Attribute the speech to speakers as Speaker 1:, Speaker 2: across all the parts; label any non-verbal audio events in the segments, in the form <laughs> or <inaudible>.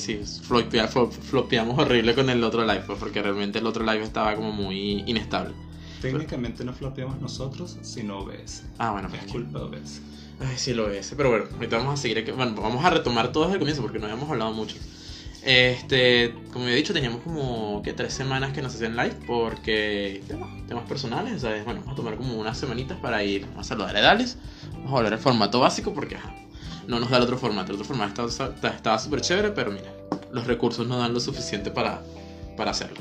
Speaker 1: sí, flopea- flo- flopeamos horrible con el otro live, pues, porque realmente el otro live estaba como muy inestable.
Speaker 2: Técnicamente no flopeamos nosotros, sino OBS.
Speaker 1: Ah, bueno,
Speaker 2: Es
Speaker 1: pues
Speaker 2: culpa de OBS.
Speaker 1: Ay, sí lo es. Pero bueno, ahorita vamos a seguir. aquí- Bueno, vamos a retomar todo desde el comienzo porque no habíamos hablado mucho. Este, como he dicho, teníamos como que tres semanas que nos hacían live porque temas, temas personales, ¿sabes? Bueno, vamos a tomar como unas semanitas para ir a saludar a Edales. Vamos a volver al formato básico porque ajá, no nos da el otro formato. El otro formato estaba- súper chévere, pero mira, los recursos no dan lo suficiente para, para hacerlo.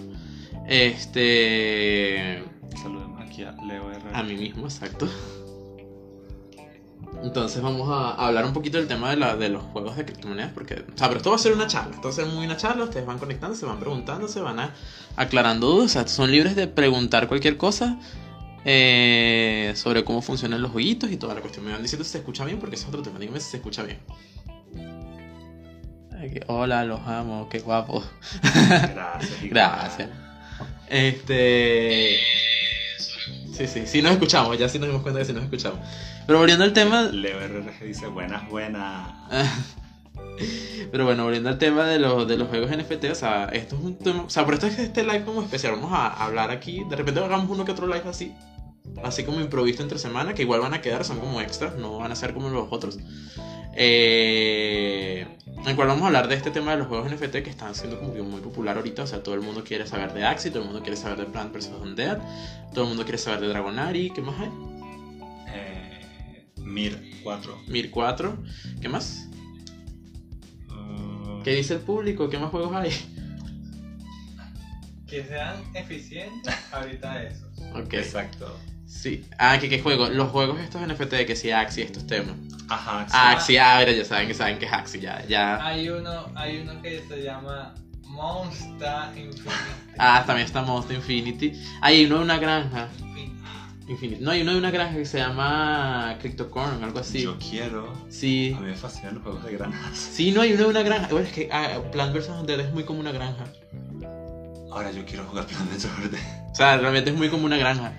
Speaker 1: Este.
Speaker 2: Saludemos aquí a Leo R.
Speaker 1: A mí mismo, exacto. Entonces vamos a hablar un poquito del tema de, la, de los juegos de criptomonedas, porque, o sea, pero esto va a ser una charla, esto va a ser muy una charla, ustedes van conectando, se van preguntando, se van a, aclarando dudas, o sea, son libres de preguntar cualquier cosa eh, sobre cómo funcionan los jueguitos y toda la cuestión. Me van diciendo si se escucha bien, porque ese es otro tema, díganme si se escucha bien. Hola, los amo, qué guapo.
Speaker 2: Gracias. <laughs>
Speaker 1: Gracias. Este. Sí, sí, sí nos escuchamos, ya sí nos dimos cuenta que sí nos escuchamos. Pero volviendo al tema.
Speaker 2: Leo RRG dice buenas, buenas. <laughs>
Speaker 1: Pero bueno, volviendo al tema de los, de los juegos NFT, o sea, esto es un tema. O sea, por esto es este live como especial. Vamos a hablar aquí. De repente hagamos uno que otro live así. Así como improviso entre semana, que igual van a quedar, son como extras, no van a ser como los otros. Eh, en el cual vamos a hablar de este tema de los juegos NFT que están siendo como que muy popular ahorita. O sea, todo el mundo quiere saber de Axie, todo el mundo quiere saber de Plant vs. Undead, todo el mundo quiere saber de Dragonari, ¿qué más hay?
Speaker 2: Eh, Mir 4.
Speaker 1: Mir 4, ¿qué más?
Speaker 2: Uh,
Speaker 1: ¿Qué dice el público? ¿Qué más juegos hay?
Speaker 3: Que sean eficientes ahorita esos.
Speaker 1: Ok.
Speaker 2: Exacto.
Speaker 1: Sí. Ah, ¿qué, qué juego? Los juegos estos NFT, que sí, Axie, estos temas.
Speaker 2: Ajá. sí.
Speaker 1: Axie, ah, mira, ya saben que saben que es Axie, ya, ya.
Speaker 3: Hay uno, hay uno que se llama Monster Infinity.
Speaker 1: Ah, también está Monster Infinity. Hay uno de una granja.
Speaker 3: Infinity.
Speaker 1: No, hay uno de una granja que se llama Cryptocorn, algo así.
Speaker 2: Yo quiero.
Speaker 1: Sí.
Speaker 2: A mí me fascinan los juegos de granadas.
Speaker 1: Sí, no, hay uno de una granja. Bueno, es que ah, Plant vs. Undead es muy como una granja.
Speaker 2: Ahora yo quiero jugar Plan de Suerte.
Speaker 1: O sea, realmente es muy como una granja.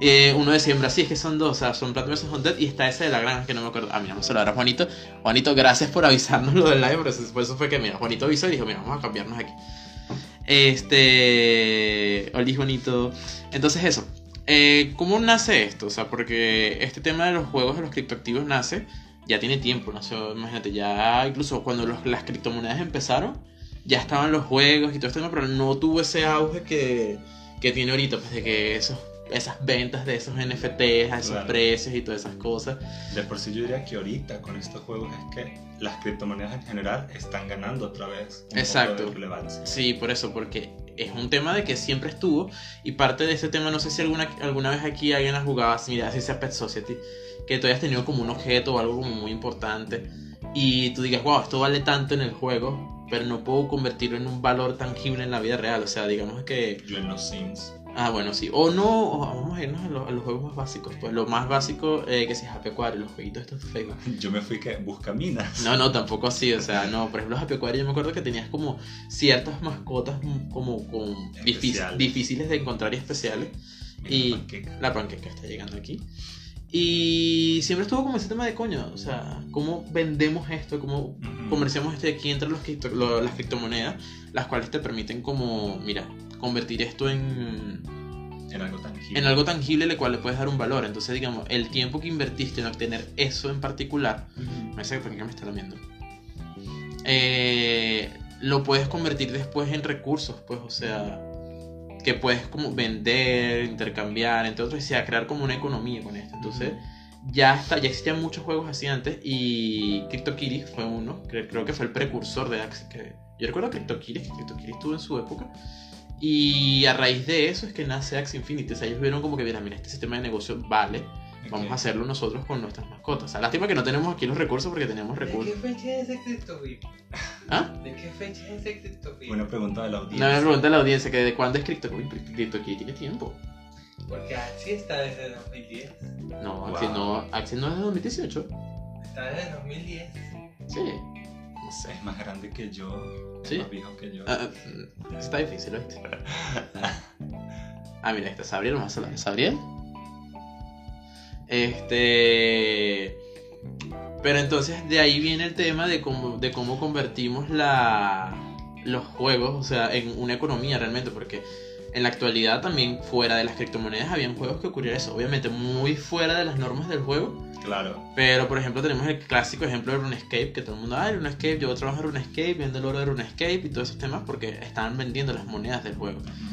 Speaker 1: Eh, uno de siembra, sí, es que son dos, o sea, son Plant vs. Undead y está ese de la granja que no me acuerdo. Ah, mira, vamos a hablar a Juanito. Juanito, gracias por avisarnos lo del live, por eso, por eso fue que, mira, Juanito avisó y dijo, mira, vamos a cambiarnos aquí. Este. Oli, Juanito. Entonces, eso. Eh, ¿Cómo nace esto? O sea, porque este tema de los juegos de los criptoactivos nace, ya tiene tiempo, nació, imagínate, ya incluso cuando los- las criptomonedas empezaron, ya estaban los juegos y todo esto, pero no tuvo ese auge que, que tiene ahorita, pues de que esos, esas ventas de esos NFTs a esos
Speaker 2: Claro.
Speaker 1: precios y todas esas cosas.
Speaker 2: De por sí yo diría que ahorita con estos juegos es que las criptomonedas en general están ganando otra vez. un
Speaker 1: Exacto.
Speaker 2: poco de relevancia.
Speaker 1: Sí, por eso, porque es un tema de que siempre estuvo y parte de ese tema, no sé si alguna, alguna vez aquí alguien ha jugado así, mira, así sea Pet Society, que tú hayas tenido como un objeto o algo como muy importante y tú digas, wow, esto vale tanto en el juego, pero no puedo convertirlo en un valor tangible en la vida real, o sea, digamos que
Speaker 2: Yo en los Sims.
Speaker 1: Ah, bueno, sí. O no, o vamos a irnos a, los- a los juegos más básicos. Pues lo más básico eh, que si es Happy Aquario, los jueguitos estos de Facebook. <laughs>
Speaker 2: Yo me fui que busca minas.
Speaker 1: No, no, tampoco así. O sea, no, por ejemplo, Happy Aquario yo me acuerdo que tenías como ciertas mascotas como con difícil- difíciles de encontrar y especiales.
Speaker 2: Mira,
Speaker 1: Y-
Speaker 2: panqueca.
Speaker 1: La panqueca está llegando aquí. Y siempre estuvo como ese tema de coño. O sea, ¿cómo vendemos esto? ¿Cómo
Speaker 2: Ujú.
Speaker 1: comerciamos esto aquí entre los cripto- lo- las criptomonedas? Las cuales te permiten como, mira, convertir esto en
Speaker 2: En algo tangible.
Speaker 1: en algo tangible al cual le puedes dar un valor. Entonces, digamos, el tiempo que invertiste en obtener eso en particular,
Speaker 2: Ujú.
Speaker 1: me sé que me está lamiendo, eh, lo puedes convertir después en recursos, pues, o sea, que puedes como vender, intercambiar, entre otros, y sea, crear como una economía con esto. Entonces, ya está, ya existían muchos juegos así antes y CryptoKitties fue uno, creo, creo que fue el precursor de Axie. Que, yo recuerdo CryptoKitties, que CryptoKitties estuvo en su época. Y a raíz de eso es que nace Axie Infinity. O sea, ellos vieron como que, mira, mira, este sistema de negocio vale, vamos a hacerlo nosotros con nuestras mascotas. O sea, lástima que no tenemos aquí los recursos porque tenemos
Speaker 3: ¿De qué
Speaker 1: recursos.
Speaker 3: fecha es ese CryptoVip?
Speaker 1: ¿Ah?
Speaker 3: ¿De qué fecha es ese CryptoVip?
Speaker 2: Una pregunta de la
Speaker 1: No
Speaker 2: audiencia.
Speaker 1: me pregunta la audiencia que de cuándo es CryptoKitties. CryptoKitties tiene tiempo.
Speaker 3: Porque Axie está desde 2010.
Speaker 1: No,
Speaker 2: Wow.
Speaker 1: Axie no, Axie no es de 2018.
Speaker 3: Está desde 2010.
Speaker 1: Sí, no sé.
Speaker 2: Es más grande que yo. Es
Speaker 1: Sí.
Speaker 2: más viejo que yo.
Speaker 1: Ah, ah, está difícil, ¿oíste? Ah, mira, este es Sabriel, vamos a hablar de Sabriel. Este. Pero entonces de ahí viene el tema de cómo, de cómo convertimos la, los juegos, o sea, en una economía realmente, porque en la actualidad también fuera de las criptomonedas habían juegos que ocurrían eso, obviamente muy fuera de las normas del juego,
Speaker 2: Claro.
Speaker 1: pero por ejemplo tenemos el clásico ejemplo de RuneScape, que todo el mundo, ah, RuneScape, yo trabajo en RuneScape, vendo el oro de RuneScape y todos esos temas porque estaban vendiendo las monedas del juego.
Speaker 2: También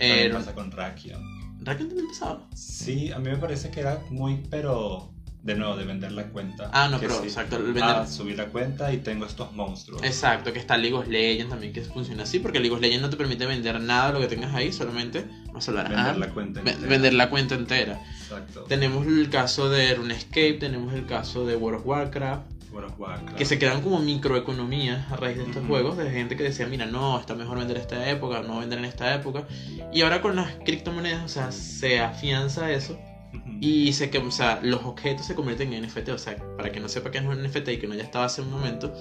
Speaker 1: Eh,
Speaker 2: pasa con Rakion.
Speaker 1: ¿Raken también pasaba?
Speaker 2: Sí, a mí me parece que era muy, pero de nuevo, de vender la cuenta.
Speaker 1: Ah, no, pero
Speaker 2: sí.
Speaker 1: exacto, el vender...
Speaker 2: Ah, subí la cuenta y tengo estos monstruos.
Speaker 1: Exacto, que está League of Legends también que funciona así, porque League of Legends no te permite vender nada de lo que tengas ahí, solamente vas a hablar,
Speaker 2: Vender
Speaker 1: ah,
Speaker 2: la cuenta. entera.
Speaker 1: vender la cuenta entera.
Speaker 2: Exacto.
Speaker 1: Tenemos el caso de RuneScape, tenemos el caso de World of Warcraft,
Speaker 2: World of Warcraft.
Speaker 1: que se crean como microeconomías a raíz de estos juegos, de gente que decía, mira, no, está mejor vender esta época, no vender en esta época. Y ahora con las criptomonedas, o sea, se afianza eso. Y se que, o sea, los objetos se convierten en NFT, o sea, para que no sepa que es un NFT y que no ya estaba hace un momento.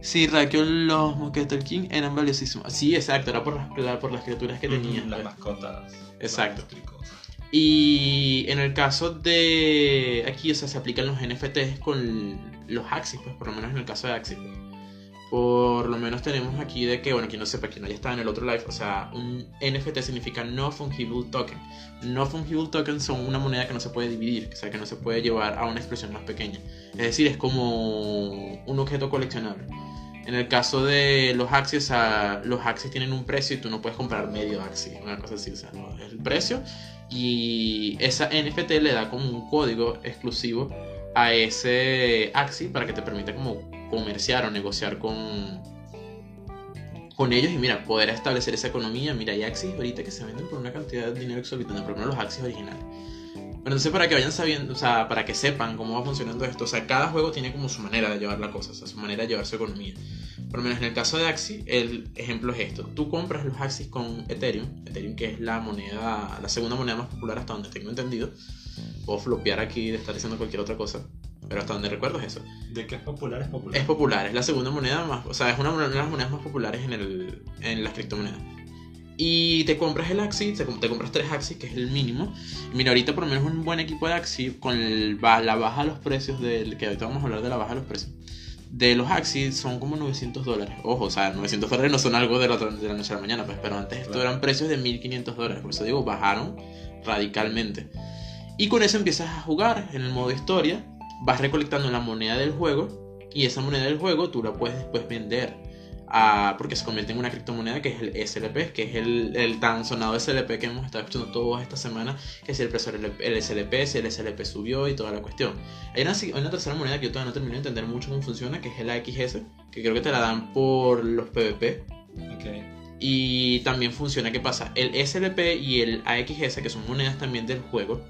Speaker 1: Sí, Raquel, los Mosquetel King eran valiosísimos. Sí, exacto, era por las, por las criaturas que
Speaker 2: Ujú,
Speaker 1: tenían.
Speaker 2: Las mascotas.
Speaker 1: Exacto. Y en el caso de aquí, o sea, se aplican los NFTs con los Axis, pues por lo menos en el caso de Axis. Por lo menos tenemos aquí de que, bueno, quien no sepa, quien no ya estaba en el otro live, o sea, un NFT significa No Fungible Token. No Fungible Tokens son una moneda que no se puede dividir, o sea, que no se puede llevar a una expresión más pequeña. Es decir, es como un objeto coleccionable. En el caso de los Axis, o los Axis tienen un precio y tú no puedes comprar medio Axis, una cosa así, o sea, no, es el precio y esa NFT le da como un código exclusivo a ese Axi para que te permita como comerciar o negociar con con ellos y mira, poder establecer esa economía. Mira, hay Axis ahorita que se venden por una cantidad de dinero exorbitante, por lo menos los Axis originales. Pero entonces para que vayan sabiendo, o sea, para que sepan cómo va funcionando esto, o sea, cada juego tiene como su manera de llevar la cosa, o sea, su manera de llevar su economía. Por lo menos en el caso de Axi, el ejemplo es esto. Tú compras los Axis con Ethereum, Ethereum que es la moneda, la segunda moneda más popular hasta donde tengo entendido. Puedo flopear aquí de estar diciendo cualquier otra cosa, pero hasta donde recuerdo es eso.
Speaker 2: De que es popular, es popular.
Speaker 1: Es popular, es la segunda moneda más, o sea, es una de las monedas más populares en, el, en las criptomonedas. Y te compras el Axi, te, te compras tres Axis, que es el mínimo. Y mira, ahorita por lo menos un buen equipo de Axi, con el- la baja de los precios, del, que ahorita vamos a hablar de la baja de los precios, de los Axi son como 900 dólares. Ojo, o sea, 900 dólares no son algo de la, de la noche a la mañana, pues, pero antes esto
Speaker 2: Claro.
Speaker 1: eran precios de 1500 dólares. Por eso digo, bajaron radicalmente. Y con eso empiezas a jugar en el modo historia, vas recolectando la moneda del juego y esa moneda del juego tú la puedes después vender a, porque se convierte en una criptomoneda que es el SLP, que es el, el tan sonado SLP que hemos estado escuchando toda esta semana, que es el precio del el SLP, si el SLP subió y toda la cuestión. Hay una, hay una tercera moneda que yo todavía no terminé de entender mucho cómo funciona, que es el AXS, que creo que te la dan por los PvP.
Speaker 2: Ok.
Speaker 1: Y también funciona, ¿qué pasa? El SLP y el AXS, que son monedas también del juego,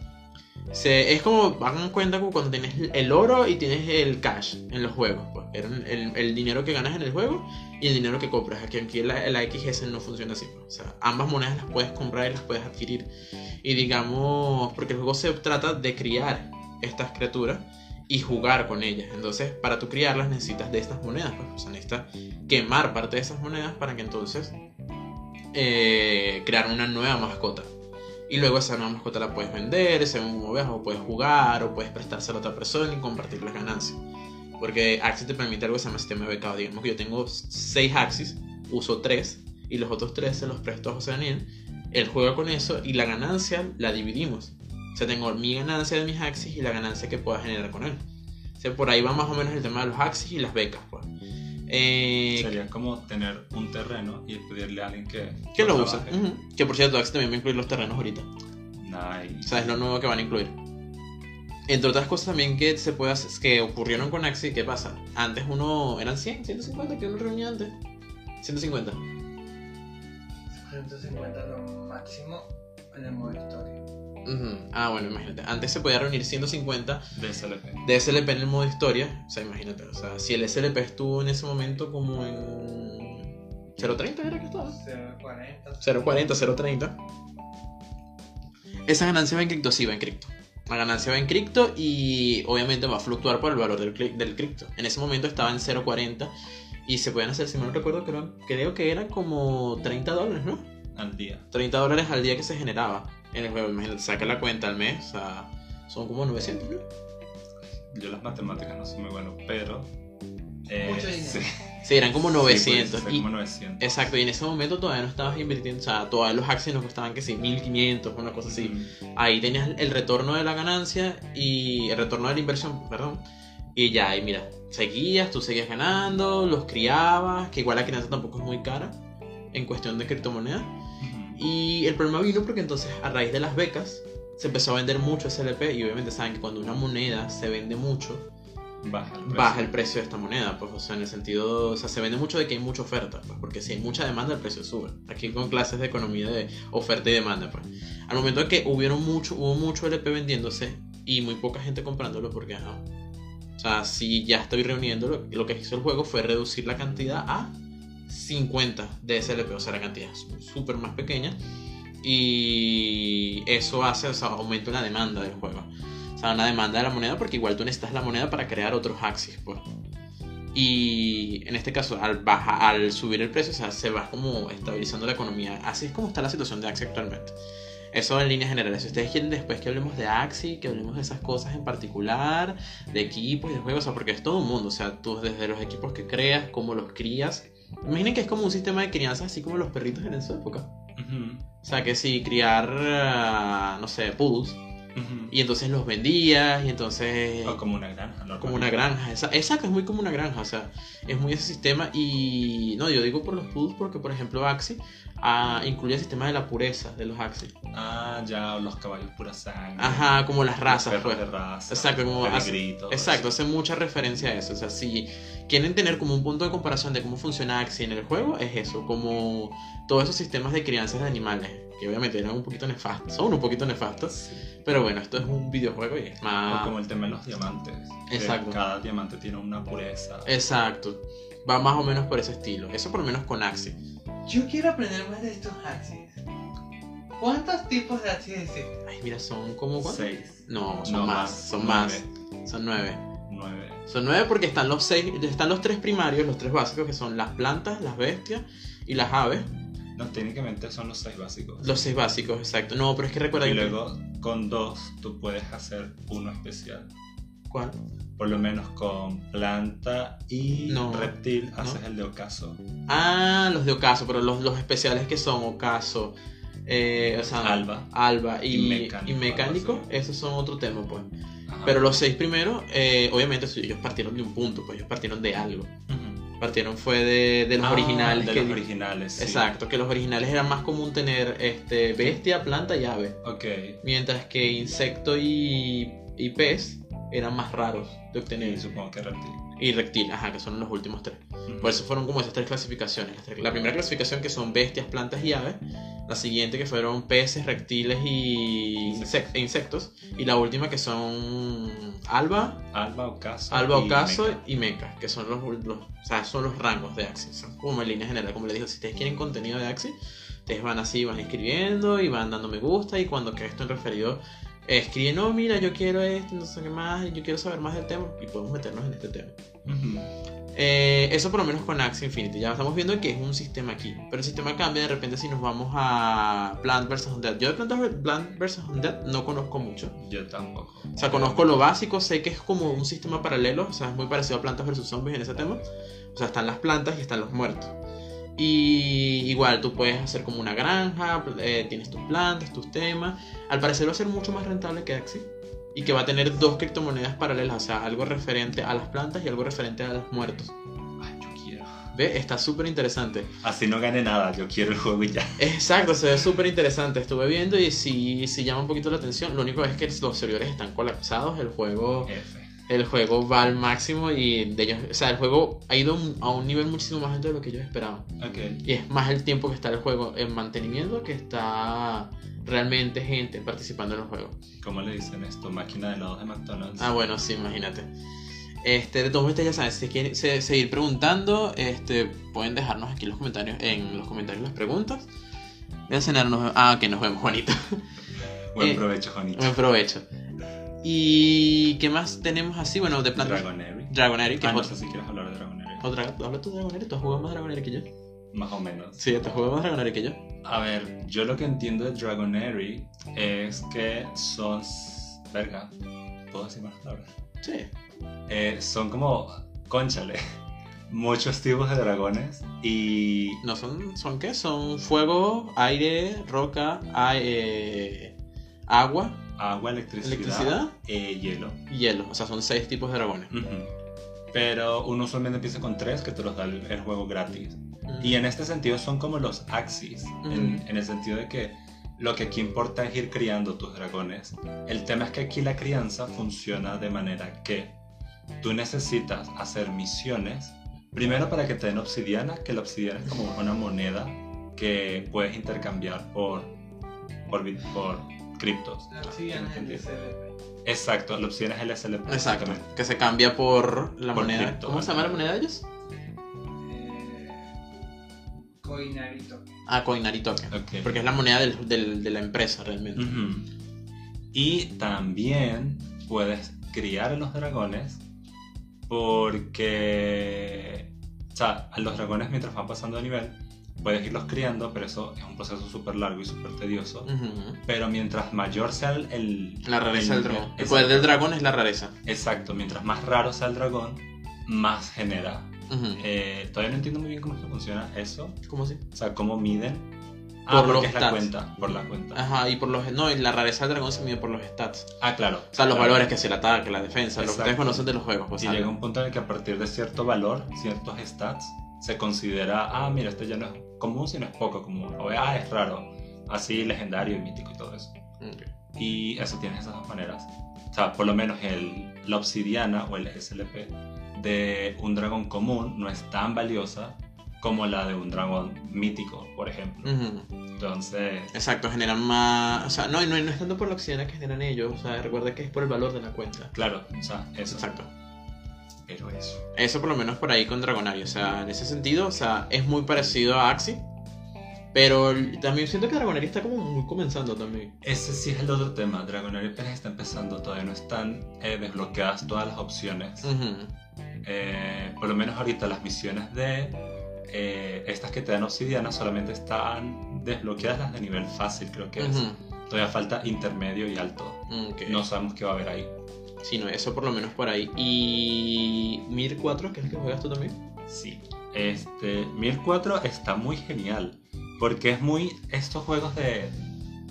Speaker 1: se, es como, hagan cuenta como cuando tienes el oro y tienes el cash en los juegos. Pues, el, el dinero que ganas en el juego y el dinero que compras. Aquí, aquí el, el AXS no funciona así. pues. O sea, ambas monedas las puedes comprar y las puedes adquirir. Y digamos, porque el juego se trata de criar estas criaturas y jugar con ellas. Entonces, para tú criarlas necesitas de estas monedas. Pues, o sea, necesitas quemar parte de esas monedas para que entonces eh, crear una nueva mascota. Y luego esa nueva mascota la puedes vender, según como veas, o puedes jugar, o puedes prestársela a otra persona y compartir las ganancias. Porque Axis te permite algo que se llama sistema de becado. Digamos que yo tengo 6 Axis, uso 3, y los otros 3 se los presto a José Daniel. Él juega con eso y la ganancia la dividimos. O sea, tengo mi ganancia de mis Axis y la ganancia que pueda generar con él. O sea, por ahí va más o menos el tema de los Axis y las becas. Eh,
Speaker 2: Sería como tener un terreno y pedirle a alguien que,
Speaker 1: que lo usa.
Speaker 2: trabaje.
Speaker 1: Ujú. Que por cierto, Axis también va a incluir los terrenos ahorita.
Speaker 2: Nice.
Speaker 1: O sea, es lo nuevo que van a incluir. Entre otras cosas también que se puede hacer, que ocurrieron con Axi, ¿qué pasa? Antes uno, eran 100, 150 que uno reunía antes. 150.
Speaker 3: 150 lo máximo en el modo historia.
Speaker 1: Ah, bueno, imagínate. Antes se podía reunir 150
Speaker 2: De SLP.
Speaker 1: de SLP en el modo historia. O sea, imagínate. O sea, si el SLP estuvo en ese momento como en 0.30 era que estaba.
Speaker 3: 040.
Speaker 1: 0.40, 0.30. Esa ganancia va en cripto, sí va en cripto. La ganancia va en cripto y obviamente va a fluctuar por el valor del, cri- del cripto. En ese momento estaba en 0.40 y se pueden hacer, si mal no recuerdo, creo, creo que eran como 30 dólares, ¿no?
Speaker 2: Al día.
Speaker 1: 30 dólares al día que se generaba en el juego. Imagínate, saca la cuenta al mes, o sea, son como 900, ¿no?
Speaker 2: yo las matemáticas no soy muy bueno, pero... eh,
Speaker 3: Mucho dinero.
Speaker 2: sí.
Speaker 1: Sí, eran como
Speaker 2: Sí,
Speaker 1: 900.
Speaker 2: puede ser
Speaker 1: y,
Speaker 2: como 900.
Speaker 1: Exacto, y en ese momento todavía no estabas invirtiendo, o sea, todavía los acciones nos costaban que sí, 1500, una cosa así.
Speaker 2: Mm.
Speaker 1: Ahí tenías el retorno de la ganancia y el retorno de la inversión, perdón. Y ya, y mira, seguías, tú seguías ganando, los criabas, que igual la crianza tampoco es muy cara en cuestión de criptomonedas. Y el problema vino porque entonces a raíz de las becas se empezó a vender mucho SLP y obviamente saben que cuando una moneda se vende mucho,
Speaker 2: Baja el precio.
Speaker 1: baja el precio de esta moneda, pues, o sea, en el sentido, o sea, se vende mucho de que hay mucha oferta, pues, porque si hay mucha demanda, el precio sube. Aquí con clases de economía de oferta y demanda, pues. Al momento de que hubieron mucho, hubo mucho LP vendiéndose y muy poca gente comprándolo, porque, ajá. O sea, si ya estoy reuniendo, lo, lo que hizo el juego fue reducir la cantidad a 50 de SLP, o sea, la cantidad súper más pequeña. Y eso hace, o sea, aumenta la demanda del juego. O sea, una demanda de la moneda porque igual tú necesitas la moneda para crear otros axis, pues. Y en este caso, al, baja, al subir el precio, o sea, se va como estabilizando la economía. Así es como está la situación de Axie actualmente. Eso en líneas generales. Si ustedes quieren después que hablemos de Axie, que hablemos de esas cosas en particular, de equipos y de juegos, o sea, porque es todo un mundo. O sea, tú desde los equipos que creas, cómo los crías. Imaginen que es como un sistema de crianza, así como los perritos en su época. O sea, que si criar, ah, no sé, poodles, y entonces los vendías, y entonces...
Speaker 2: O como una granja, ¿no?
Speaker 1: Como una granja, esa- exacto, es muy como una granja, o sea, es muy ese sistema y no, yo digo por los poodles porque por ejemplo Axie ah, incluye el sistema de la pureza de los Axie.
Speaker 2: Ah, ya, los caballos pura sangre.
Speaker 1: Ajá, como las
Speaker 2: los
Speaker 1: razas,
Speaker 2: perros
Speaker 1: pues.
Speaker 2: de raza.
Speaker 1: Exacto, como hace- Exacto, hace mucha referencia a eso, o sea, si quieren tener como un punto de comparación de cómo funciona Axie en el juego, es eso, como todos esos sistemas de crianza de animales, que obviamente eran un poquito nefastos, son un poquito nefastos,
Speaker 2: Sí.
Speaker 1: pero bueno, esto es un videojuego y es
Speaker 2: O
Speaker 1: más...
Speaker 2: como el tema de los diamantes.
Speaker 1: Exacto.
Speaker 2: Cada diamante tiene una pureza.
Speaker 1: Exacto, va más o menos por ese estilo, eso por lo menos con Axie.
Speaker 3: Yo quiero aprender más de estos axis. ¿Cuántos tipos de axis existen?
Speaker 1: Ay, mira, son como cuántos?
Speaker 2: Seis.
Speaker 1: No, son
Speaker 2: No,
Speaker 1: más,
Speaker 2: más,
Speaker 1: son
Speaker 2: nueve.
Speaker 1: más. Son nueve.
Speaker 2: Nueve.
Speaker 1: Son nueve porque están los seis, están los tres primarios, los tres básicos, que son las plantas, las bestias y las aves.
Speaker 2: No, técnicamente son los seis básicos.
Speaker 1: Los seis básicos, exacto. No, pero es que recuerda
Speaker 2: y
Speaker 1: que.
Speaker 2: luego con dos tú puedes hacer uno especial.
Speaker 1: ¿Cuál?
Speaker 2: Por lo menos con planta y
Speaker 1: No,
Speaker 2: reptil haces
Speaker 1: no.
Speaker 2: el de ocaso.
Speaker 1: Ah, los de ocaso, pero los, los especiales que son ocaso, eh, o sea,
Speaker 2: Alba.
Speaker 1: alba y,
Speaker 2: Y
Speaker 1: y
Speaker 2: mecánico,
Speaker 1: esos son otro tema, pues.
Speaker 2: Ajá.
Speaker 1: Pero los seis primeros, eh, obviamente, ellos partieron de un punto, pues ellos partieron de algo. Partieron fue de, de los
Speaker 2: Ah,
Speaker 1: originales.
Speaker 2: De
Speaker 1: que-
Speaker 2: los originales. sí.
Speaker 1: Exacto, que los originales era más común tener este, bestia, planta y ave.
Speaker 2: Ok.
Speaker 1: Mientras que insecto y, y pez eran más raros de
Speaker 2: supongo que reptil.
Speaker 1: Y reptil, ajá, que son los últimos tres. Por eso fueron como esas tres clasificaciones. La primera clasificación que son bestias, plantas y aves. La siguiente que fueron peces, reptiles y insec- e insectos. Y la última que son alba,
Speaker 2: Alba, ocaso.
Speaker 1: alba,
Speaker 2: y
Speaker 1: ocaso
Speaker 2: meca.
Speaker 1: y meca. Que son los, los- o sea, son los rangos de Axie. Son como en línea general. Como les digo, si ustedes quieren contenido de Axie, ustedes van así, van escribiendo y van dando me gusta. Y cuando que esto en referido escriben, no, mira, yo quiero esto, no sé qué más, yo quiero saber más del tema. Y podemos meternos en este tema. Eh, eso por lo menos con Axie Infinity. Ya estamos viendo que es un sistema aquí. Pero el sistema cambia de repente si nos vamos a Plant vs. Undead. Yo de Plant vs. Undead no conozco mucho.
Speaker 2: Yo tampoco.
Speaker 1: O sea, conozco lo básico, sé que es como un sistema paralelo. O sea, es muy parecido a Plantas vs. Zombies en ese tema. O sea, están las plantas y están los muertos. Y igual tú puedes hacer como una granja, eh, tienes tus plantas, tus temas. Al parecer va a ser mucho más rentable que Axie. Y que va a tener dos criptomonedas paralelas, o sea, algo referente a las plantas y algo referente a los muertos.
Speaker 2: Ay, yo quiero.
Speaker 1: Ve, está súper interesante.
Speaker 2: Así no gane nada, yo quiero el juego y ya.
Speaker 1: Exacto, se ve súper interesante. Estuve viendo y sí, sí llama un poquito la atención. Lo único es que los servidores están colapsados. El juego,
Speaker 2: F.
Speaker 1: el juego va al máximo y de ellos, o sea, el juego ha ido a un nivel muchísimo más alto de lo que ellos esperaban.
Speaker 2: Ok.
Speaker 1: Y es más el tiempo que está el juego en mantenimiento que está realmente gente participando en el juego.
Speaker 2: ¿Cómo le dicen esto? Máquina de helados de McDonald's.
Speaker 1: Ah, bueno, sí, imagínate. Este, de todos modos, ya saben, si quieren se- seguir preguntando, este, pueden dejarnos aquí en los comentarios, en los comentarios las preguntas. Voy a cenar, nos Ah, que nos vemos, Juanito.
Speaker 2: Buen
Speaker 1: eh,
Speaker 2: provecho, Juanito.
Speaker 1: Buen provecho. ¿Y qué más tenemos así? Bueno, de plantas.
Speaker 2: Dragonary.
Speaker 1: Dragonary, que
Speaker 2: Ah,
Speaker 1: es
Speaker 2: no sé si quieres hablar de Dragonary.
Speaker 1: otra. Habla tú de Dragonary, tú has jugado más Dragonary que yo.
Speaker 2: Más o menos.
Speaker 1: Sí, tú has jugado más Dragonary que yo.
Speaker 2: A ver, yo lo que entiendo de Dragonary es que son. Verga, ¿puedo decir más palabras?
Speaker 1: Sí.
Speaker 2: eh, son como, conchale, <laughs> muchos tipos de dragones y
Speaker 1: No son, son qué? Son fuego, aire, roca, a- eh, agua
Speaker 2: agua, electricidad,
Speaker 1: Electricidad.
Speaker 2: eh, hielo.
Speaker 1: hielo. O sea, son seis tipos de dragones.
Speaker 2: Ujú. Pero uno usualmente empieza con tres que te los da el, el juego gratis. Y en este sentido son como los Axis, en,
Speaker 1: Ujú.
Speaker 2: en el sentido de que lo que aquí importa es ir criando tus dragones. El tema es que aquí la crianza funciona de manera que tú necesitas hacer misiones, primero para que te den obsidiana, que la obsidiana es como una moneda que puedes intercambiar por, por, por criptos.
Speaker 3: La obsidiana es el
Speaker 2: ¿Entiendes?
Speaker 3: SLP.
Speaker 2: Exacto, la opción es el SLP.
Speaker 1: Exacto. Que se cambia por la
Speaker 2: Por
Speaker 1: moneda.
Speaker 2: cripto,
Speaker 1: ¿Cómo se llama la moneda de ellos?
Speaker 3: Eh, Coinarito.
Speaker 1: Ah, Coinari Token.
Speaker 2: Ok.
Speaker 1: Porque es la moneda del- del- de la empresa realmente.
Speaker 2: Y también puedes criar a los dragones porque, o sea, a los dragones mientras van pasando de nivel, puedes irlos criando, pero eso es un proceso súper largo y súper tedioso.
Speaker 1: Ujú.
Speaker 2: Pero mientras mayor sea el... el-
Speaker 1: La rareza
Speaker 2: el-
Speaker 1: del dragón. El
Speaker 2: exacto,
Speaker 1: poder del dragón es la rareza.
Speaker 2: Exacto, mientras más raro sea el dragón, más genera.
Speaker 1: Ujú.
Speaker 2: Eh, todavía no entiendo muy bien cómo es que funciona eso.
Speaker 1: ¿Cómo así?
Speaker 2: O sea, cómo miden.
Speaker 1: Por
Speaker 2: Ah,
Speaker 1: los
Speaker 2: porque es la
Speaker 1: stats.
Speaker 2: cuenta, por la cuenta.
Speaker 1: Ajá, y por los. No, y la rareza del dragón se mide por los stats.
Speaker 2: Ah, claro.
Speaker 1: O sea, los
Speaker 2: claro.
Speaker 1: valores que si el ataque, la defensa, lo que ustedes
Speaker 2: Exacto.
Speaker 1: conocen de los juegos. Pues,
Speaker 2: Y llega un punto en el que a partir de cierto valor, ciertos stats, se considera, ah, mira, este ya no es común, sino es poco común. O, ah, es raro. Así legendario y mítico y todo eso.
Speaker 1: Ok.
Speaker 2: Y eso tiene esas dos maneras. O sea, por lo menos el, la obsidiana o el SLP de un dragón común no es tan valiosa como la de un dragón mítico, por ejemplo. Entonces,
Speaker 1: Exacto, generan más. O sea, no, no, no es tanto por la obsidiana que generan ellos. O sea, recuerda que es por el valor de la cuenta.
Speaker 2: claro, o sea, eso.
Speaker 1: Exacto.
Speaker 2: Pero eso.
Speaker 1: Eso por lo menos por ahí con Dragonario. O sea, en ese sentido, o sea, es muy parecido a Axie. Pero también siento que Dragonario está como muy comenzando también.
Speaker 2: Ese sí es el otro tema. Dragonario apenas está empezando, todavía no están eh, desbloqueadas todas las opciones.
Speaker 1: Ujú.
Speaker 2: Eh, por lo menos ahorita las misiones de eh, estas que te dan obsidiana solamente están desbloqueadas las de nivel fácil, creo que es.
Speaker 1: Ujú.
Speaker 2: Todavía falta intermedio y alto.
Speaker 1: Ok.
Speaker 2: No sabemos qué va a haber ahí.
Speaker 1: Sí, no, eso por lo menos por ahí. Y. Mir 4, que es el que juegas tú también.
Speaker 2: Sí. Este, 1004 está muy genial. Porque es muy estos juegos de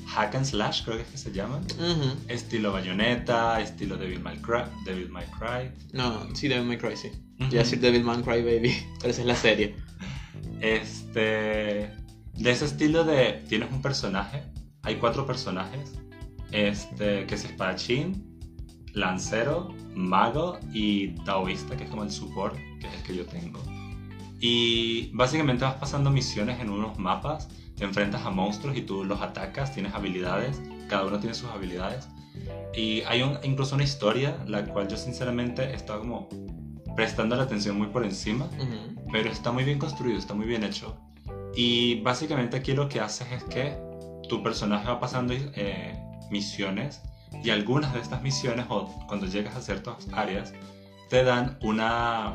Speaker 2: hack and slash, creo que es que se llaman.
Speaker 1: Ujú.
Speaker 2: Estilo Bayonetta, estilo Devil May Cry. Devil May Cry.
Speaker 1: No, sí, Devil May Cry, sí. Iba a decir Devil May Cry Baby, pero esa es la serie.
Speaker 2: Este. De ese estilo de. Tienes un personaje. Hay cuatro personajes. Este. Que es espadachín, lancero, mago y taoísta, que es como el support, que es el que yo tengo. Y básicamente vas pasando misiones en unos mapas. Te enfrentas a monstruos y tú los atacas. Tienes habilidades. Cada uno tiene sus habilidades. Y hay un- incluso una historia, la cual yo sinceramente he estado como prestando la atención muy por encima pero está muy bien construido, está muy bien hecho. Y básicamente aquí lo que haces es que tu personaje va pasando eh, misiones y algunas de estas misiones o cuando llegas a ciertas áreas te dan una,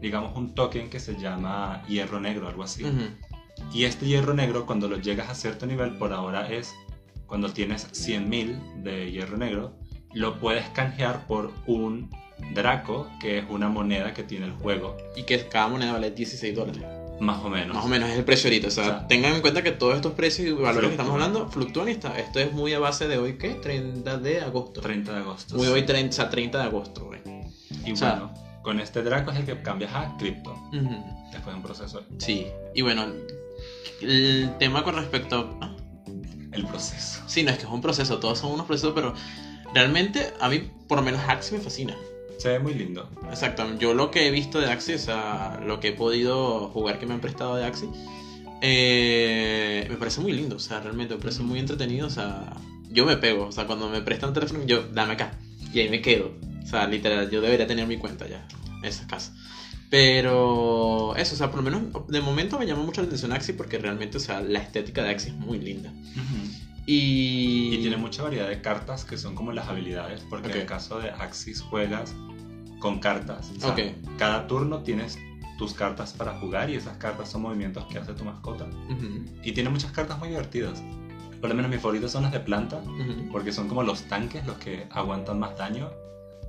Speaker 2: digamos, un token que se llama hierro negro, algo así. Y este hierro negro cuando lo llegas a cierto nivel, por ahora es cuando tienes 100.000 de hierro negro, lo puedes canjear por un Draco, que es una moneda que tiene el juego,
Speaker 1: Y que cada moneda vale 16 dólares.
Speaker 2: Más o menos.
Speaker 1: Más o menos es el precio ahorita. O sea,
Speaker 2: O sea,
Speaker 1: tengan en cuenta que todos estos precios y valores que estamos hablando fluctúan y está. Esto es muy a base de hoy, ¿qué? 30 de agosto.
Speaker 2: 30 de agosto.
Speaker 1: Muy
Speaker 2: sí.
Speaker 1: hoy 30, o sea, 30 de agosto, güey.
Speaker 2: Y
Speaker 1: o sea-
Speaker 2: bueno, con este Draco es el que cambias a cripto después de un proceso.
Speaker 1: Sí. Y bueno, el tema con respecto a...
Speaker 2: El proceso.
Speaker 1: Sí, no es que es un proceso, todos son unos procesos, pero realmente a mí, por lo menos Axie me fascina.
Speaker 2: Se ve muy lindo.
Speaker 1: Exacto, yo lo que he visto de Axie, o sea, lo que he podido jugar que me han prestado de Axie, eh, me parece muy lindo, o sea, realmente me parece muy entretenido, o sea, yo me pego, o sea, cuando me prestan teléfono, yo, dame acá, y ahí me quedo, o sea, literal, yo debería tener mi cuenta ya, en esa casa. Pero eso, o sea, por lo menos de momento me llama mucho la atención Axie porque realmente, o sea, la estética de Axie es muy linda. Y,
Speaker 2: Y tiene mucha variedad de cartas que son como las habilidades, porque en
Speaker 1: Ok.
Speaker 2: el caso de Axis juegas con cartas. O sea,
Speaker 1: Ok.
Speaker 2: Cada turno tienes tus cartas para jugar y esas cartas son movimientos que hace tu mascota.
Speaker 1: Ujú,
Speaker 2: Y tiene muchas cartas muy divertidas. Por lo menos mis favoritas son las de planta,
Speaker 1: ujú.
Speaker 2: porque son como los tanques los que aguantan más daño.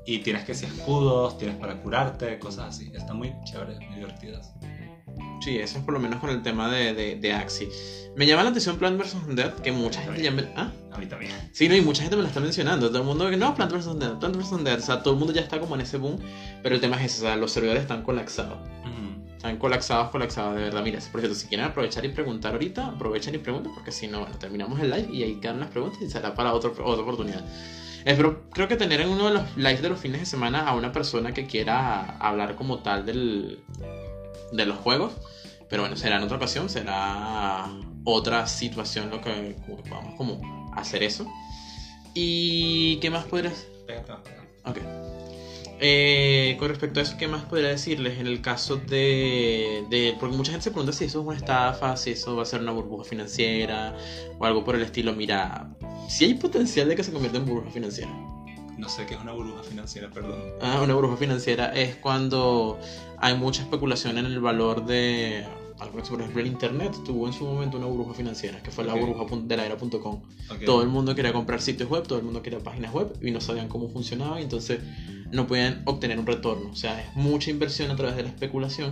Speaker 2: Y tienes que si escudos, tienes para curarte, cosas así. Están muy chéveres, muy divertidas.
Speaker 1: Sí, eso es por lo menos con el tema de, de, de Axie. Me llama la atención Plant vs. Undead, que mucha gente ya me... ¿Ah?
Speaker 2: A mí también.
Speaker 1: Sí, no, y mucha gente me lo está mencionando. Todo el mundo que no, Plant vs. Undead, Plant vs. Undead. O sea, todo el mundo ya está como en ese boom. Pero el tema es ese, o sea, los servidores están colapsados.
Speaker 2: Ujú.
Speaker 1: Están colapsados, colapsados, de verdad. Mira, por cierto, si quieren aprovechar y preguntar ahorita, aprovechen y pregunten, porque si no, bueno, terminamos el live y ahí quedan las preguntas y será para otro, otra oportunidad. Espero, creo que tener en uno de los lives de los fines de semana a una persona que quiera hablar como tal del, de los juegos. Pero bueno, será en otra ocasión, será otra situación lo que vamos como hacer eso. ¿Y qué más podrías...? Ok. Eh, con respecto a eso, ¿qué más podría decirles? En el caso de, de- Porque mucha gente se pregunta si eso es una estafa, si eso va a ser una burbuja financiera o algo por el estilo. Mira, si hay potencial de que se convierta en burbuja financiera.
Speaker 2: No sé qué es una burbuja financiera, perdón.
Speaker 1: Ah, una burbuja financiera es cuando hay mucha especulación en el valor de. Algo por ejemplo, el internet tuvo en su momento una burbuja financiera, que fue la
Speaker 2: Ok.
Speaker 1: burbuja de la era.com.
Speaker 2: Ok.
Speaker 1: Todo el mundo quería comprar sitios web, todo el mundo quería páginas web y no sabían cómo funcionaba y entonces no podían obtener un retorno. O sea, es mucha inversión a través de la especulación.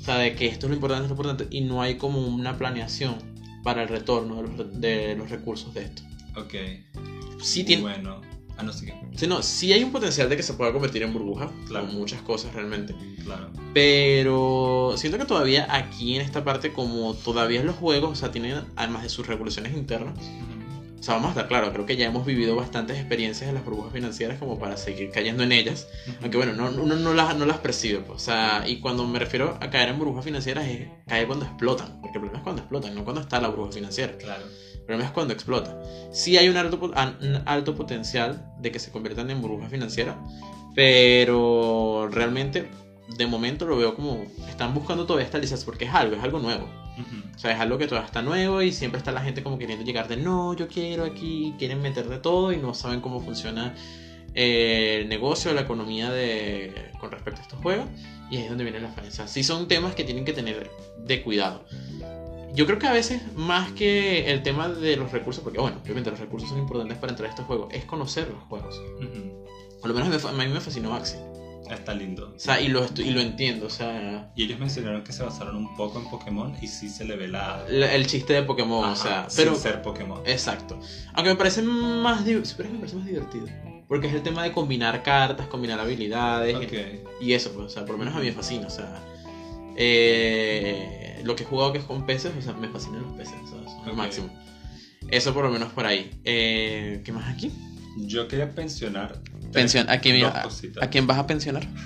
Speaker 1: O sea, de que esto es lo importante, es lo importante y no hay como una planeación para el retorno de los, de los recursos de esto.
Speaker 2: Ok.
Speaker 1: Sí, tiene,
Speaker 2: Bueno. Ah, no sé qué.
Speaker 1: sí, no, sí hay un potencial de que se pueda convertir en burbuja,
Speaker 2: Claro.
Speaker 1: con muchas cosas realmente.
Speaker 2: Claro.
Speaker 1: Pero siento que todavía aquí en esta parte, como todavía los juegos, o sea, tienen, además de sus regulaciones internas, sea, vamos a estar claro, creo que ya hemos vivido bastantes experiencias en las burbujas financieras como para seguir cayendo en ellas. Aunque bueno, no, uno no las, no las percibe. pues, O sea, y cuando me refiero a caer en burbujas financieras es caer cuando explotan. Porque el problema es cuando explotan, no cuando está la burbuja financiera.
Speaker 2: Claro.
Speaker 1: El problema es cuando explota. Sí hay un alto, un alto potencial de que se conviertan en burbujas financieras, pero realmente de momento lo veo como están buscando todavía estabilizarse porque es algo, es algo nuevo.
Speaker 2: Ujú.
Speaker 1: O sea, es algo que todavía está nuevo y siempre está la gente como queriendo llegar de no, yo quiero aquí, quieren meter de todo y no saben cómo funciona eh, el negocio, la economía de, con respecto a estos juegos. Y ahí es donde viene la falencia. Sí son temas que tienen que tener de cuidado. Yo creo que a veces más que el tema de los recursos, porque bueno, obviamente los recursos son importantes para entrar a estos juegos, es conocer los juegos.
Speaker 2: Ujú.
Speaker 1: Por lo menos me a mí me fascinó Axie.
Speaker 2: Está lindo.
Speaker 1: O sea, y lo, y lo entiendo. O sea,
Speaker 2: Y ellos mencionaron que se basaron un poco en Pokémon y sí se le ve la.
Speaker 1: la- el chiste de Pokémon,
Speaker 2: Ajá,
Speaker 1: o sea,
Speaker 2: sin ser Pokémon.
Speaker 1: Exacto. Aunque me parece más, pero es que me parece más divertido. Porque es el tema de combinar cartas, combinar habilidades
Speaker 2: Ok.
Speaker 1: y eso, pues, o sea, por lo menos a mí me fascina. O sea, eh, lo que he jugado que es con peces, o sea, me fascinan los peces, o sea, son máximo. Eso por lo menos por ahí. Eh, ¿Qué más aquí?
Speaker 2: Yo quería pensionar.
Speaker 1: Pensión, ¿a quién, a, a quién vas a pensionar? <laughs>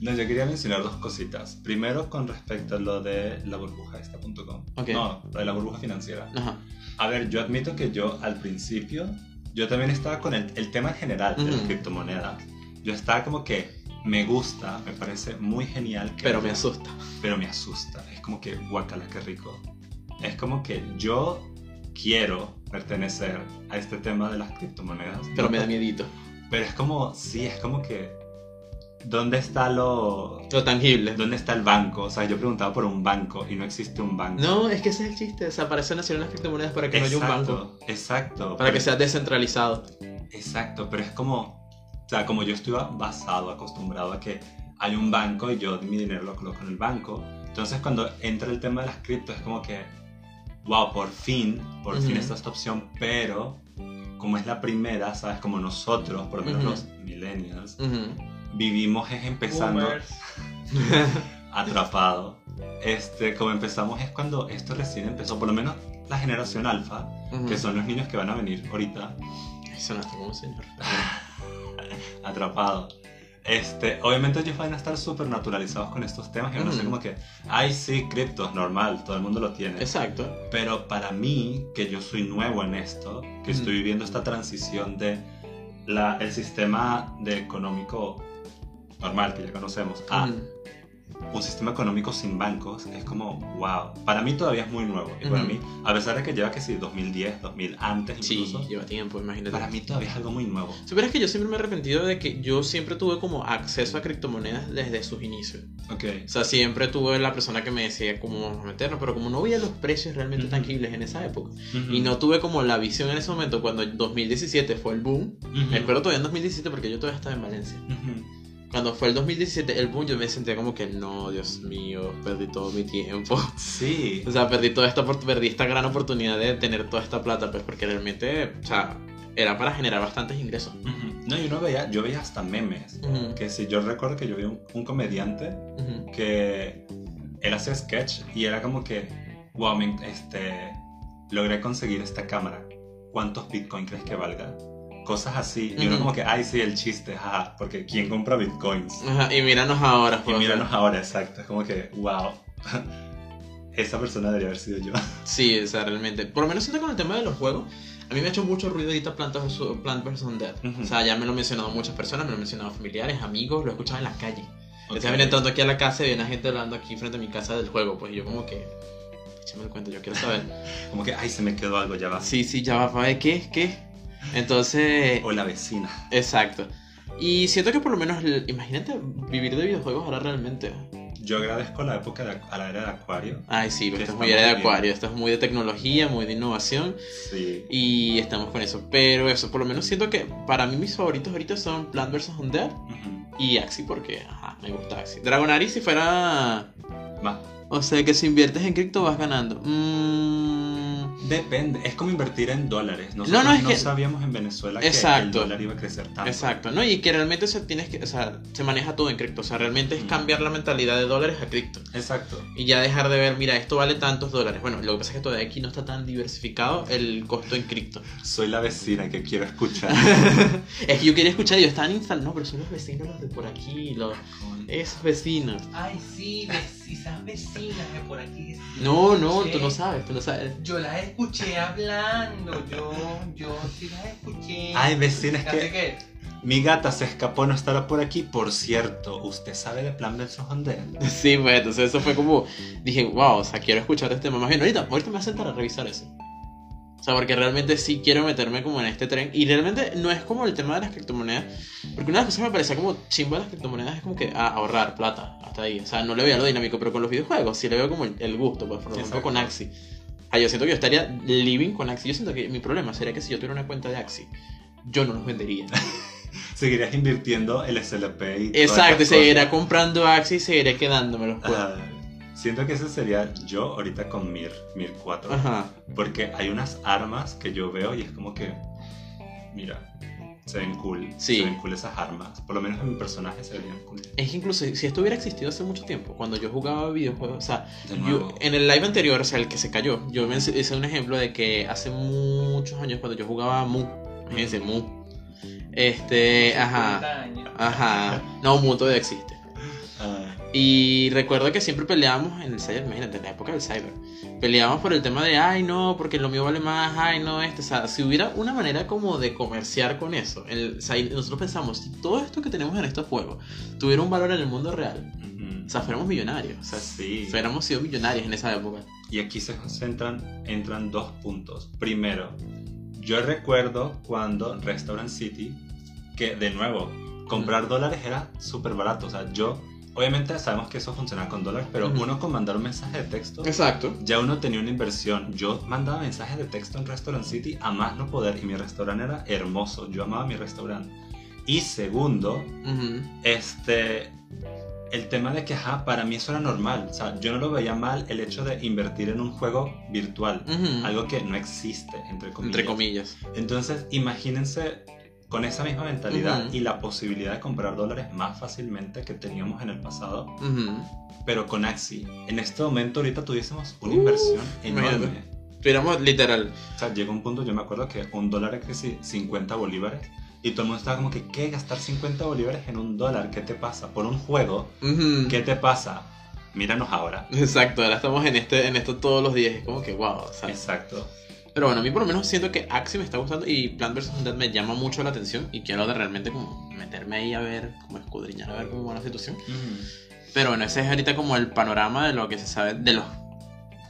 Speaker 2: No, yo quería mencionar dos cositas. Primero, con respecto a lo de la burbuja esta.com.
Speaker 1: Ok.
Speaker 2: No, lo de la burbuja financiera.
Speaker 1: Ajá.
Speaker 2: A ver, yo admito que yo al principio, yo también estaba con el, el tema en general de las criptomonedas. Yo estaba como que me gusta, me parece muy genial. que
Speaker 1: Pero me
Speaker 2: haya-
Speaker 1: asusta.
Speaker 2: Pero me asusta. Es como que, guacala, qué rico. Es como que yo quiero pertenecer a este tema de las criptomonedas.
Speaker 1: Pero
Speaker 2: No
Speaker 1: me da miedito.
Speaker 2: Pero es como, sí, es como que. ¿Dónde está lo.
Speaker 1: Lo tangible.
Speaker 2: ¿Dónde está el banco? O sea, yo preguntaba por un banco y no existe un banco.
Speaker 1: No, es que ese es el chiste. Nacieron las criptomonedas para que no haya un banco.
Speaker 2: Exacto.
Speaker 1: Para que sea descentralizado.
Speaker 2: Exacto, pero es como. O sea, como yo estoy basado, acostumbrado a que hay un banco y yo mi dinero lo coloco en el banco. Entonces, cuando entra el tema de las cripto, es como que. Wow, por fin, por fin
Speaker 1: Ujú.
Speaker 2: está esta opción, pero. Como es la primera, ¿sabes? Como nosotros, por lo menos los millennials, vivimos es empezando <laughs> atrapado. Este, como empezamos es cuando esto recién empezó, por lo menos la generación alfa, que son los niños que van a venir ahorita,
Speaker 1: Eso no como un señor. <laughs>
Speaker 2: atrapado. Este, obviamente ellos van a estar súper naturalizados con estos temas y van a ser
Speaker 1: Ujú.
Speaker 2: como que, ay sí, criptos, normal, todo el mundo lo tiene.
Speaker 1: Exacto.
Speaker 2: Pero para mí, que yo soy nuevo en esto, que
Speaker 1: Ujú.
Speaker 2: estoy viviendo esta transición de la, el sistema de económico normal que ya conocemos a
Speaker 1: Ujú.
Speaker 2: Un sistema económico sin bancos es como, wow. Para mí todavía es muy nuevo. Y para
Speaker 1: Ujú.
Speaker 2: mí, a pesar de que lleva que sí, 2010, 2000 antes
Speaker 1: Sí,
Speaker 2: incluso,
Speaker 1: lleva tiempo, imagínate.
Speaker 2: para mí todavía es algo muy nuevo.
Speaker 1: Supieras que yo siempre me he arrepentido de que yo siempre tuve como acceso a criptomonedas desde sus inicios.
Speaker 2: Ok.
Speaker 1: O sea, siempre tuve la persona que me decía cómo vamos a meternos, pero como no veía los precios realmente
Speaker 2: Ujú.
Speaker 1: tangibles en esa época.
Speaker 2: Ujú.
Speaker 1: Y no tuve como la visión en ese momento cuando en 2017 fue el boom. Espero todavía en 2017 porque yo todavía estaba en Valencia. Cuando fue el 2017 el boom yo me sentía como que no, Dios mío, perdí todo mi tiempo. <laughs>
Speaker 2: Sí.
Speaker 1: O sea, perdí toda esta perdí esta gran oportunidad de tener toda esta plata, pues porque realmente, o sea, era para generar bastantes ingresos.
Speaker 2: Ujú. No, yo no veía, yo veía hasta memes.
Speaker 1: Ujú,
Speaker 2: Que si yo recuerdo que yo vi un, un comediante
Speaker 1: ujú.
Speaker 2: que él hacía sketch y era como que, wow, este, logré conseguir esta cámara. ¿Cuántos bitcoin crees que valga? Cosas así. Y uno
Speaker 1: Ujú.
Speaker 2: como que, ay, sí, el chiste, jaja, porque ¿quién compra bitcoins?
Speaker 1: Ajá, y míranos ahora,
Speaker 2: Y
Speaker 1: pues,
Speaker 2: míranos ahora, exacto. Es como que, wow, <laughs> esa persona debería haber sido yo. <laughs>
Speaker 1: Sí, o sea, realmente. Por lo menos siento con el tema de los juegos. A mí me ha hecho mucho ruido ahorita Plant vs. Plant vs.
Speaker 2: Ujú.
Speaker 1: O sea, ya me lo han mencionado muchas personas, me lo han mencionado familiares, amigos, lo he escuchado en la calle.
Speaker 2: Ok.
Speaker 1: Estaba entrando aquí a la casa y viene gente hablando aquí frente a mi casa del juego. Pues y yo, como que. Échame el cuento, yo quiero saber. <laughs>
Speaker 2: Como que, ay, se me quedó algo, ya va.
Speaker 1: Sí, sí, ya va, para ver qué, qué. Entonces.
Speaker 2: O la vecina.
Speaker 1: Exacto. Y siento que por lo menos, imagínate vivir de videojuegos ahora realmente.
Speaker 2: Yo agradezco la época de, a la era de Acuario.
Speaker 1: Ay, sí, esto es muy era de
Speaker 2: bien.
Speaker 1: acuario, esto es muy de tecnología, muy de innovación.
Speaker 2: Sí.
Speaker 1: Y estamos con eso. Pero eso, por lo menos siento que para mí mis favoritos ahorita son Plant vs. Undead
Speaker 2: Ujú.
Speaker 1: y Axie porque, ajá, me gusta Axie. Dragonari si fuera...
Speaker 2: Va.
Speaker 1: O sea que si inviertes en cripto vas ganando. Mm,
Speaker 2: Depende, es como invertir en dólares. Nosotros
Speaker 1: no,
Speaker 2: no,
Speaker 1: es que-
Speaker 2: sabíamos en Venezuela que el dólar iba a crecer tanto.
Speaker 1: Exacto, ¿no? Y que realmente o sea, tienes que, o sea, se maneja todo en cripto. O sea, realmente es
Speaker 2: Mm.
Speaker 1: cambiar la mentalidad de dólares a cripto.
Speaker 2: Exacto.
Speaker 1: Y ya dejar de ver, mira, esto vale tantos dólares. Bueno, lo que pasa es que todavía aquí no está tan diversificado el costo en cripto.
Speaker 2: Soy la vecina que quiero escuchar. <laughs>
Speaker 1: es que yo quería escuchar y yo estaba instalando, no, pero son los vecinos los de por aquí, los, esos vecinos.
Speaker 3: Ay, sí, esas vecinas de por aquí.
Speaker 1: No, no,
Speaker 3: Sí.
Speaker 1: tú no sabes, tú no sabes.
Speaker 3: Yo las escuché hablando, yo, yo sí las escuché.
Speaker 2: Ay, vecina, es
Speaker 3: Así
Speaker 2: que
Speaker 3: que,
Speaker 2: mi gata se escapó, no estará por aquí. Por cierto, ¿usted sabe de Plan vs. Undead?
Speaker 1: Sí, pues entonces eso fue como, dije, wow, o sea, quiero escuchar este tema. Más bien, ahorita, ahorita me voy a sentar a revisar eso. O sea, porque realmente sí quiero meterme como en este tren. Y realmente no es como el tema de las criptomonedas. Porque una de las cosas que me parecía como chimba de las criptomonedas es como que ah, ahorrar plata. Hasta ahí. O sea, no le veo lo dinámico, pero con los videojuegos sí le veo como el, el gusto. Pues, por ejemplo,
Speaker 2: Exacto.
Speaker 1: con Axie. Ah, yo siento que yo estaría living con Axie. Yo siento que mi problema sería que si yo tuviera una cuenta de Axie, yo no los vendería. <laughs>
Speaker 2: Seguirías invirtiendo el SLP y
Speaker 1: Exacto, seguiría comprando Axie y seguiría quedándomelos. Pues.
Speaker 2: Ah, siento que ese sería yo ahorita con Mir, Mir 4.
Speaker 1: Ajá.
Speaker 2: Porque hay unas armas que yo veo y es como que, mira, se ven cool.
Speaker 1: Sí.
Speaker 2: Se ven cool esas armas. Por lo menos en mi personaje se verían cool.
Speaker 1: Es que incluso si esto hubiera existido hace mucho tiempo, cuando yo jugaba videojuegos, o sea, yo, en el live anterior, o sea, el que se cayó, yo me hice un ejemplo de que hace muchos años, cuando yo jugaba Mu, imagínense, Mu, este, ajá,
Speaker 3: 50 años.
Speaker 1: ajá, no, Mu todavía existe. Y recuerdo que siempre peleábamos en el cyber, imagínate, en la época del cyber. Peleábamos por el tema de, ay no, porque lo mío vale más, ay no, este. O sea, si hubiera una manera como de comerciar con eso, el, o sea, nosotros pensamos, si todo esto que tenemos en estos juegos tuviera un valor en el mundo real,
Speaker 2: ujú.
Speaker 1: o sea, fuéramos millonarios. O sea,
Speaker 2: Sí.
Speaker 1: fuéramos sido millonarios en esa época.
Speaker 2: Y aquí se concentran, entran dos puntos. Primero, yo recuerdo cuando Restaurant City, que de nuevo, comprar dólares era súper barato. O sea, yo, obviamente sabemos que eso funciona con dólares, pero uno con mandar un mensaje de texto,
Speaker 1: Exacto.
Speaker 2: ya uno tenía una inversión. Yo mandaba mensajes de texto en Restaurant City a más no poder y mi restaurante era hermoso. Yo amaba mi restaurante. Y segundo, este, el tema de que, ajá, para mí eso era normal. O sea, yo no lo veía mal el hecho de invertir en un juego virtual. Algo que no existe, entre comillas.
Speaker 1: Entre comillas.
Speaker 2: Entonces, imagínense con esa misma mentalidad
Speaker 1: Ujú.
Speaker 2: y la posibilidad de comprar dólares más fácilmente que teníamos en el pasado,
Speaker 1: Ujú.
Speaker 2: pero con Axie. En este momento, ahorita tuviésemos una
Speaker 1: Uf,
Speaker 2: inversión enorme.
Speaker 1: imagínate. Tuviéramos literal.
Speaker 2: O sea, llegó un punto, yo me acuerdo que un dólar casi 50 bolívares. Y todo el mundo estaba como que, ¿qué? Gastar 50 bolívares en un dólar, ¿qué te pasa? Por un juego,
Speaker 1: Ujú.
Speaker 2: ¿qué te pasa? Míranos ahora.
Speaker 1: Exacto, ahora estamos en este en esto todos los días. Es como que wow.
Speaker 2: Exacto.
Speaker 1: Pero bueno, a mí por lo menos siento que Axie me está gustando y Plant vs. Undead me llama mucho la atención y quiero de realmente como meterme ahí a ver, como escudriñar a ver cómo va la situación. Pero bueno, ese es ahorita como el panorama de lo que se sabe de los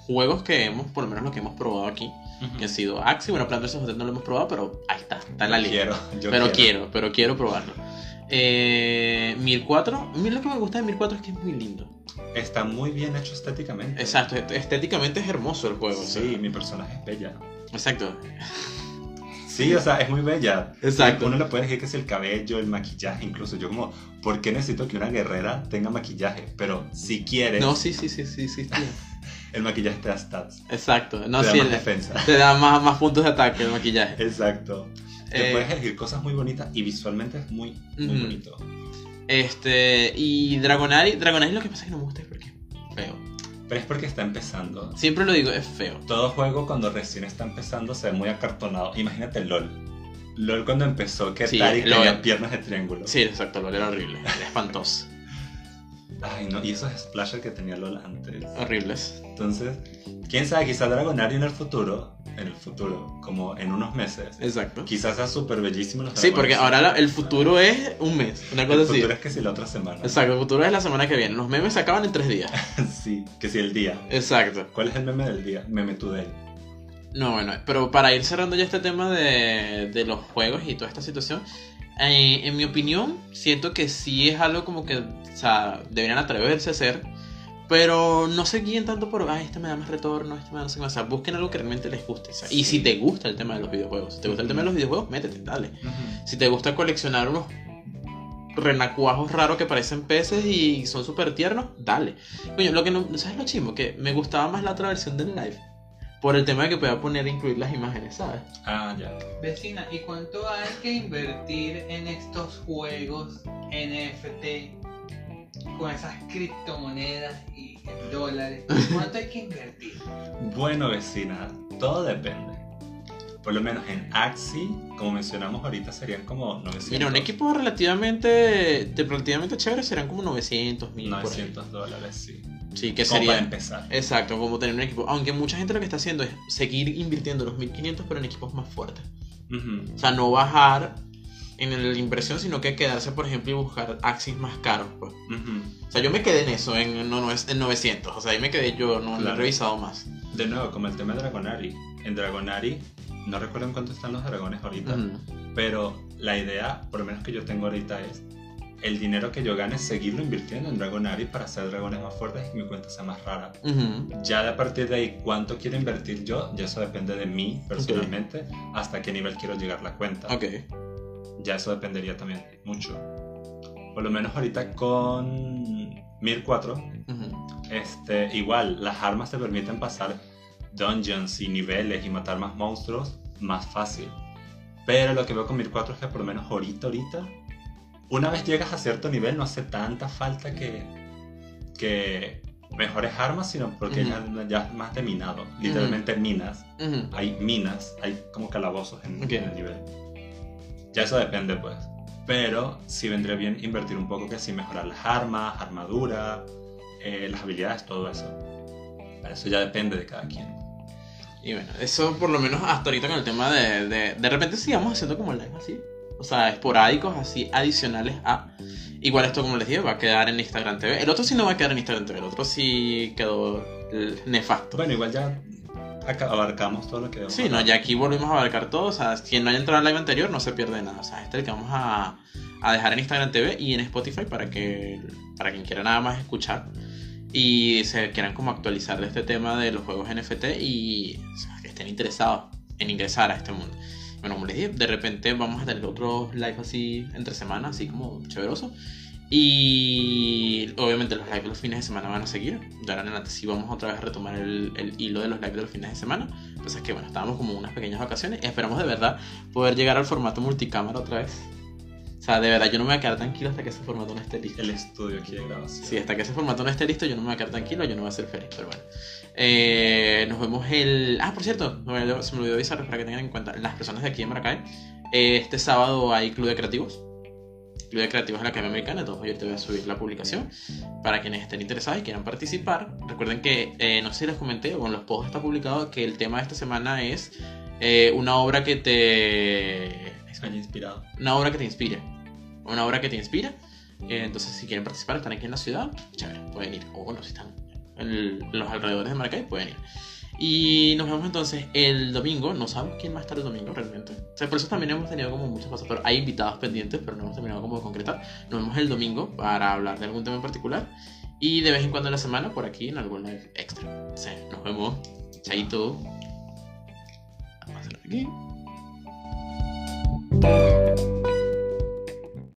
Speaker 1: juegos que hemos, por lo menos lo que hemos probado aquí, que ha sido Axie. Bueno, Plants vs. Hotel no lo hemos probado, pero ahí está, está en la lista.
Speaker 2: Quiero, yo
Speaker 1: pero quiero. pero quiero probarlo. Eh, 1004, a mí lo que me gusta de 1004 es que es muy lindo.
Speaker 2: Está muy bien hecho estéticamente.
Speaker 1: Exacto, est- estéticamente es hermoso el juego. o sea,
Speaker 2: Sí, mi personaje es bella.
Speaker 1: Exacto.
Speaker 2: Sí, o sea, es muy bella.
Speaker 1: Exacto.
Speaker 2: Uno le puede decir que es el cabello, el maquillaje, incluso. Yo como, ¿por qué necesito que una guerrera tenga maquillaje? Pero si quieres,
Speaker 1: No, sí, sí, sí, sí, sí. <laughs>
Speaker 2: el maquillaje te da stats.
Speaker 1: Exacto. No,
Speaker 2: te da
Speaker 1: sí,
Speaker 2: más
Speaker 1: el-
Speaker 2: defensa.
Speaker 1: te da más, más puntos de ataque el maquillaje.
Speaker 2: Exacto. Te
Speaker 1: Eh,
Speaker 2: puedes elegir cosas muy bonitas y visualmente es muy, muy bonito.
Speaker 1: Este, y Dragonari, Dragonari lo que pasa es que no me gusta es porque es feo.
Speaker 2: Pero es porque está empezando.
Speaker 1: Siempre lo digo, es feo.
Speaker 2: Todo juego cuando recién está empezando se ve muy acartonado. Imagínate LOL. LOL cuando empezó, que
Speaker 1: Sí, LOL.
Speaker 2: tenía piernas de triángulo.
Speaker 1: Sí, exacto, lo era horrible. Era espantoso. <laughs>
Speaker 2: Ay, no, y esos splashes que tenía LOL antes.
Speaker 1: Horribles.
Speaker 2: Entonces, quién sabe, quizás Dragonari en el futuro, en el futuro, como en unos meses,
Speaker 1: Exacto.
Speaker 2: quizás sea súper bellísimo los
Speaker 1: Sí, porque ahora la- el futuro es un mes, una
Speaker 2: el
Speaker 1: cosa así.
Speaker 2: futuro es que si la otra semana.
Speaker 1: Exacto, el futuro es la semana que viene. Los memes se acaban en tres días. <laughs>
Speaker 2: sí, que si el día.
Speaker 1: Exacto.
Speaker 2: ¿Cuál es el meme del día? Meme today.
Speaker 1: No, bueno, pero para ir cerrando ya este tema de, de los juegos y toda esta situación, eh, en mi opinión, siento que sí es algo como que, o sea, deberían atreverse a hacer, pero no se guíen tanto por, ah, este me da más retorno, este me da no sé qué más. O sea, busquen algo que realmente les guste. Y si te gusta el tema de los videojuegos, si te gusta el tema de los videojuegos, métete, dale. Si te gusta coleccionar unos renacuajos raros que parecen peces y son súper tiernos, dale. Coño, lo que no, ¿sabes lo chimo? Que me gustaba más la otra versión del live. Por el tema de que podía poner e incluir las imágenes, ¿sabes?
Speaker 2: Ah, ya.
Speaker 3: Vecina, ¿y cuánto hay que invertir en estos juegos NFT con esas criptomonedas y dólares? <laughs> ¿Cuánto hay que invertir?
Speaker 2: Bueno, vecina, todo depende. Por lo menos en Axie, como mencionamos ahorita, serían como 900.
Speaker 1: Mira, un equipo relativamente, de- relativamente chévere serán como 900 mil.
Speaker 2: 900 dólares, sí.
Speaker 1: Sí, que
Speaker 2: Como para
Speaker 1: sería.
Speaker 2: empezar.
Speaker 1: Exacto, como tener un equipo. Aunque mucha gente lo que está haciendo es seguir invirtiendo los 1500, pero en equipos más fuertes.
Speaker 2: Ujú.
Speaker 1: O sea, no bajar en la inversión, sino que quedarse, por ejemplo, y buscar Axis más caros. Pues.
Speaker 2: Ujú.
Speaker 1: O sea, yo me quedé en eso, en, no, no, en 900. O sea, ahí me quedé yo, no, no he
Speaker 2: Claro.
Speaker 1: revisado más.
Speaker 2: De nuevo, como el tema de Dragonari. En Dragonari, no recuerdo en cuánto están los dragones ahorita,
Speaker 1: Ujú.
Speaker 2: pero la idea, por lo menos que yo tengo ahorita, es el dinero que yo gane, seguirlo invirtiendo en Dragonari para hacer dragones más fuertes y que mi cuenta sea más rara.
Speaker 1: Ujú.
Speaker 2: Ya de a partir de ahí, cuánto quiero invertir yo, ya eso depende de mí personalmente, hasta qué nivel quiero llegar la cuenta.
Speaker 1: Ok.
Speaker 2: Ya eso dependería también mucho. Por lo menos ahorita con 1004,
Speaker 1: Ujú.
Speaker 2: este, igual las armas te permiten pasar dungeons y niveles y matar más monstruos más fácil. Pero lo que veo con 1004 es que por lo menos ahorita, ahorita, una vez llegas a cierto nivel no hace tanta falta que, que mejores armas, sino porque
Speaker 1: Ujú.
Speaker 2: ya, ya es más de minado. Literalmente minas.
Speaker 1: Ujú.
Speaker 2: Hay minas, hay como calabozos en,
Speaker 1: Ok.
Speaker 2: en el nivel. Ya eso depende, pues. Pero sí vendría bien invertir un poco que sí mejorar las armas, armadura, eh, las habilidades, todo eso. Pero eso ya depende de cada quien.
Speaker 1: Y bueno, eso por lo menos hasta ahorita con el tema de. De, de repente sigamos haciendo como live así. O sea, esporádicos así, adicionales a. Igual esto, como les dije, va a quedar en Instagram TV. El otro sí no va a quedar en Instagram TV, el otro sí quedó nefasto.
Speaker 2: Bueno, igual ya abarcamos todo lo que debemos
Speaker 1: Sí, no, ya aquí volvemos a abarcar todo. O sea, quien no haya entrado al live anterior no se pierde nada. O sea, este es el que vamos a, a dejar en Instagram TV y en Spotify para que para quien quiera nada más escuchar y se quieran como actualizar de este tema de los juegos NFT y o sea, que estén interesados en ingresar a este mundo. Bueno, como les dije, de repente vamos a tener otros live así entre semana, así como chéveroso. Y obviamente los lives de los fines de semana van a seguir. De ahora en adelante sí vamos otra vez a retomar el, el hilo de los lives de los fines de semana. Pues es que bueno, estábamos como unas pequeñas vacaciones y esperamos de verdad poder llegar al formato multicámara otra vez. O sea, de verdad yo no me voy a quedar tranquilo hasta que ese formato no esté listo.
Speaker 2: El estudio aquí de grabación.
Speaker 1: Sí, hasta que ese formato no esté listo yo no me voy a quedar tranquilo, yo no voy a ser feliz, pero bueno. Eh, nos vemos el... Ah, por cierto, se me olvidó avisarles para que tengan en cuenta las personas de aquí en Maracay. eh, este sábado hay Club de Creativos. Club de Creativos en la Academia Americana, entonces yo te voy a subir la publicación para quienes estén interesados y quieran participar. Recuerden que, eh, no sé si les comenté o en los posts está publicado que el tema de esta semana es eh, una obra que te...
Speaker 2: Haya inspirado.
Speaker 1: Una obra que te inspire. Una obra que te inspira. Eh, entonces, si quieren participar, están aquí en la ciudad, chévere, pueden ir. O bueno, si están en los alrededores de Maracay, pueden ir. Y nos vemos entonces el domingo. No sabemos quién va a estar el domingo realmente. O sea, por eso también hemos tenido como muchas cosas. Pero hay invitados pendientes, pero no hemos terminado como de concretar. Nos vemos el domingo para hablar de algún tema en particular. Y de vez en cuando en la semana por aquí en algún live extra. Sí, nos vemos. Chaito. Vamos a aquí.